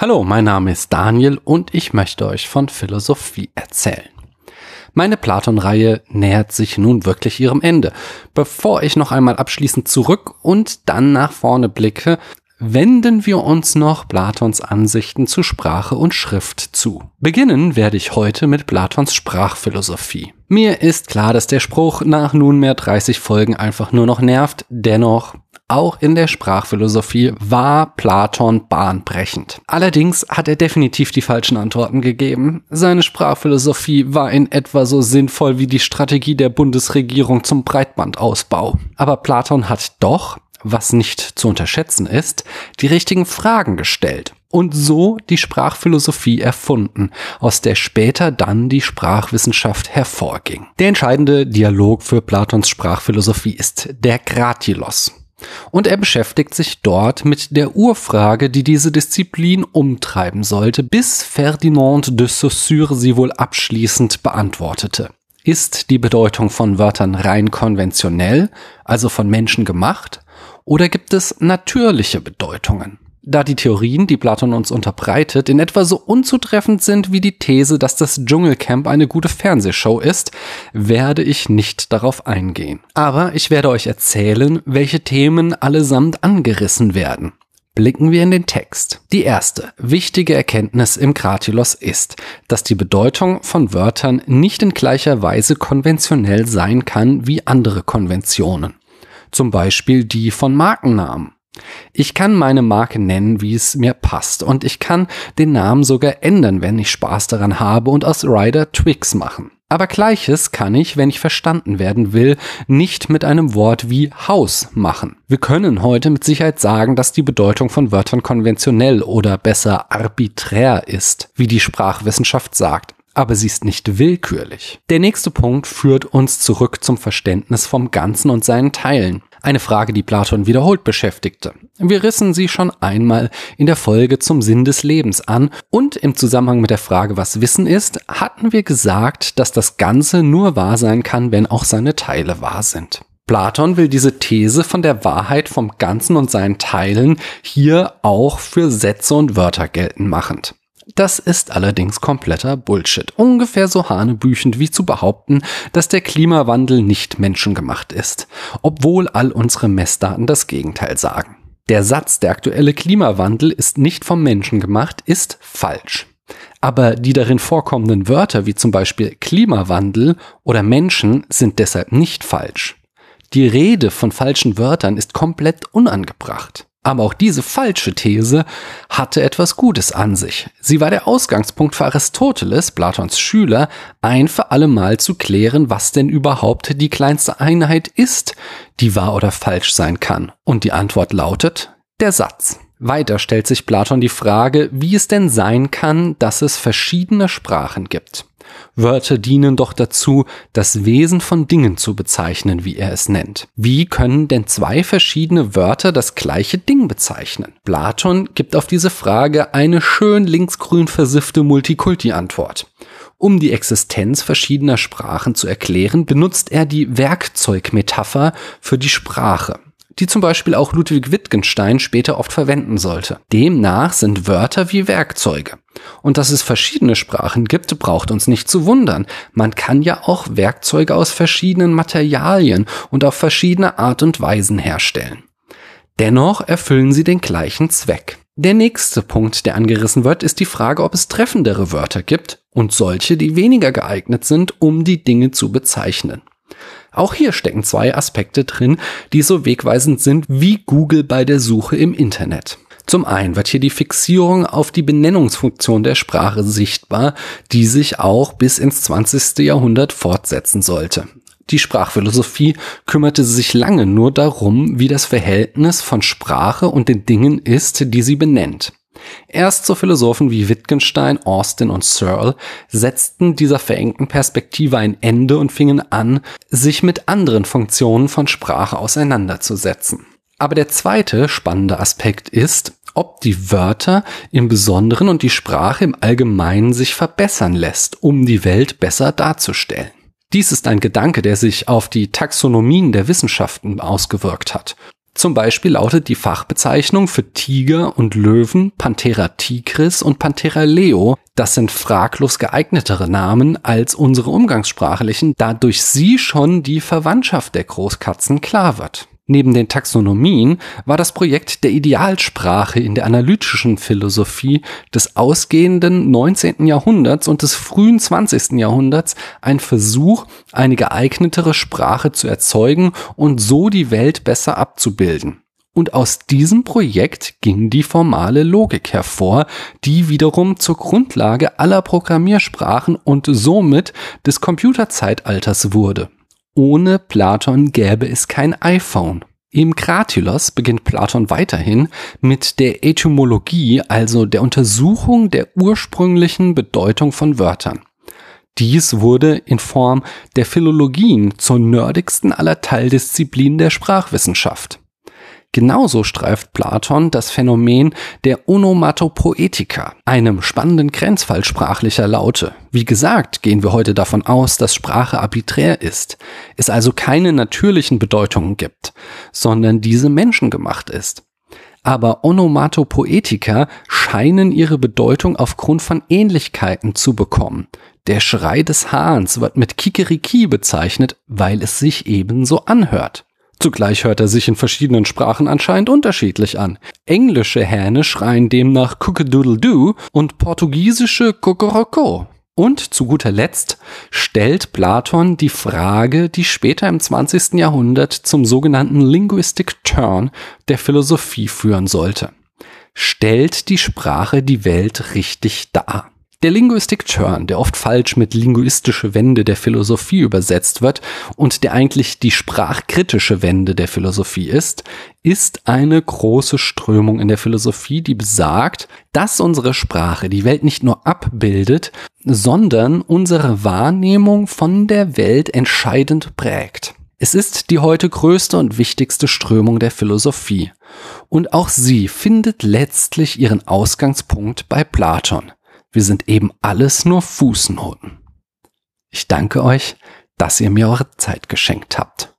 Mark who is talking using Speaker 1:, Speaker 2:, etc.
Speaker 1: Hallo, mein Name ist Daniel und ich möchte euch von Philosophie erzählen. Meine Platon-Reihe nähert sich nun wirklich ihrem Ende. Bevor ich noch einmal abschließend zurück und dann nach vorne blicke, wenden wir uns noch Platons Ansichten zu Sprache und Schrift zu. Beginnen werde ich heute mit Platons Sprachphilosophie. Mir ist klar, dass der Spruch nach nunmehr 30 Folgen einfach nur noch nervt, dennoch auch in der Sprachphilosophie war Platon bahnbrechend. Allerdings hat er definitiv die falschen Antworten gegeben. Seine Sprachphilosophie war in etwa so sinnvoll wie die Strategie der Bundesregierung zum Breitbandausbau. Aber Platon hat doch was nicht zu unterschätzen ist, die richtigen Fragen gestellt und so die Sprachphilosophie erfunden, aus der später dann die Sprachwissenschaft hervorging. Der entscheidende Dialog für Platons Sprachphilosophie ist der Gratilos. Und er beschäftigt sich dort mit der Urfrage, die diese Disziplin umtreiben sollte, bis Ferdinand de Saussure sie wohl abschließend beantwortete. Ist die Bedeutung von Wörtern rein konventionell, also von Menschen gemacht, oder gibt es natürliche Bedeutungen? Da die Theorien, die Platon uns unterbreitet, in etwa so unzutreffend sind wie die These, dass das Dschungelcamp eine gute Fernsehshow ist, werde ich nicht darauf eingehen. Aber ich werde euch erzählen, welche Themen allesamt angerissen werden. Blicken wir in den Text. Die erste wichtige Erkenntnis im Kratilos ist, dass die Bedeutung von Wörtern nicht in gleicher Weise konventionell sein kann wie andere Konventionen zum Beispiel die von Markennamen. Ich kann meine Marke nennen, wie es mir passt, und ich kann den Namen sogar ändern, wenn ich Spaß daran habe und aus Rider Twix machen. Aber gleiches kann ich, wenn ich verstanden werden will, nicht mit einem Wort wie Haus machen. Wir können heute mit Sicherheit sagen, dass die Bedeutung von Wörtern konventionell oder besser arbiträr ist, wie die Sprachwissenschaft sagt aber sie ist nicht willkürlich. Der nächste Punkt führt uns zurück zum Verständnis vom Ganzen und seinen Teilen. Eine Frage, die Platon wiederholt beschäftigte. Wir rissen sie schon einmal in der Folge zum Sinn des Lebens an und im Zusammenhang mit der Frage, was Wissen ist, hatten wir gesagt, dass das Ganze nur wahr sein kann, wenn auch seine Teile wahr sind. Platon will diese These von der Wahrheit vom Ganzen und seinen Teilen hier auch für Sätze und Wörter geltend machend. Das ist allerdings kompletter Bullshit. Ungefähr so hanebüchend wie zu behaupten, dass der Klimawandel nicht menschengemacht ist, obwohl all unsere Messdaten das Gegenteil sagen. Der Satz, der aktuelle Klimawandel ist nicht vom Menschen gemacht, ist falsch. Aber die darin vorkommenden Wörter wie zum Beispiel Klimawandel oder Menschen sind deshalb nicht falsch. Die Rede von falschen Wörtern ist komplett unangebracht. Aber auch diese falsche These hatte etwas Gutes an sich. Sie war der Ausgangspunkt für Aristoteles, Platons Schüler, ein für alle Mal zu klären, was denn überhaupt die kleinste Einheit ist, die wahr oder falsch sein kann. Und die Antwort lautet der Satz. Weiter stellt sich Platon die Frage, wie es denn sein kann, dass es verschiedene Sprachen gibt. Wörter dienen doch dazu, das Wesen von Dingen zu bezeichnen, wie er es nennt. Wie können denn zwei verschiedene Wörter das gleiche Ding bezeichnen? Platon gibt auf diese Frage eine schön linksgrün versiffte Multikulti-Antwort. Um die Existenz verschiedener Sprachen zu erklären, benutzt er die Werkzeugmetapher für die Sprache die zum Beispiel auch Ludwig Wittgenstein später oft verwenden sollte. Demnach sind Wörter wie Werkzeuge. Und dass es verschiedene Sprachen gibt, braucht uns nicht zu wundern. Man kann ja auch Werkzeuge aus verschiedenen Materialien und auf verschiedene Art und Weisen herstellen. Dennoch erfüllen sie den gleichen Zweck. Der nächste Punkt, der angerissen wird, ist die Frage, ob es treffendere Wörter gibt und solche, die weniger geeignet sind, um die Dinge zu bezeichnen. Auch hier stecken zwei Aspekte drin, die so wegweisend sind wie Google bei der Suche im Internet. Zum einen wird hier die Fixierung auf die Benennungsfunktion der Sprache sichtbar, die sich auch bis ins 20. Jahrhundert fortsetzen sollte. Die Sprachphilosophie kümmerte sich lange nur darum, wie das Verhältnis von Sprache und den Dingen ist, die sie benennt. Erst so Philosophen wie Wittgenstein, Austin und Searle setzten dieser verengten Perspektive ein Ende und fingen an, sich mit anderen Funktionen von Sprache auseinanderzusetzen. Aber der zweite spannende Aspekt ist, ob die Wörter im Besonderen und die Sprache im Allgemeinen sich verbessern lässt, um die Welt besser darzustellen. Dies ist ein Gedanke, der sich auf die Taxonomien der Wissenschaften ausgewirkt hat. Zum Beispiel lautet die Fachbezeichnung für Tiger und Löwen Panthera tigris und Panthera leo. Das sind fraglos geeignetere Namen als unsere umgangssprachlichen, da durch sie schon die Verwandtschaft der Großkatzen klar wird. Neben den Taxonomien war das Projekt der Idealsprache in der analytischen Philosophie des ausgehenden 19. Jahrhunderts und des frühen 20. Jahrhunderts ein Versuch, eine geeignetere Sprache zu erzeugen und so die Welt besser abzubilden. Und aus diesem Projekt ging die formale Logik hervor, die wiederum zur Grundlage aller Programmiersprachen und somit des Computerzeitalters wurde. Ohne Platon gäbe es kein iPhone. Im Kratylos beginnt Platon weiterhin mit der Etymologie, also der Untersuchung der ursprünglichen Bedeutung von Wörtern. Dies wurde in Form der Philologien zur nerdigsten aller Teildisziplinen der Sprachwissenschaft. Genauso streift Platon das Phänomen der Onomatopoetika, einem spannenden Grenzfall sprachlicher Laute. Wie gesagt, gehen wir heute davon aus, dass Sprache arbiträr ist, es also keine natürlichen Bedeutungen gibt, sondern diese menschengemacht ist. Aber Onomatopoetika scheinen ihre Bedeutung aufgrund von Ähnlichkeiten zu bekommen. Der Schrei des Hahns wird mit Kikeriki bezeichnet, weil es sich ebenso anhört. Zugleich hört er sich in verschiedenen Sprachen anscheinend unterschiedlich an. Englische Hähne schreien demnach Cookadoodle-Doo und portugiesische Kokoroko. Und zu guter Letzt stellt Platon die Frage, die später im 20. Jahrhundert zum sogenannten Linguistic Turn der Philosophie führen sollte. Stellt die Sprache die Welt richtig dar? Der Linguistic Turn, der oft falsch mit linguistische Wende der Philosophie übersetzt wird und der eigentlich die sprachkritische Wende der Philosophie ist, ist eine große Strömung in der Philosophie, die besagt, dass unsere Sprache die Welt nicht nur abbildet, sondern unsere Wahrnehmung von der Welt entscheidend prägt. Es ist die heute größte und wichtigste Strömung der Philosophie. Und auch sie findet letztlich ihren Ausgangspunkt bei Platon. Wir sind eben alles nur Fußnoten. Ich danke euch, dass ihr mir eure Zeit geschenkt habt.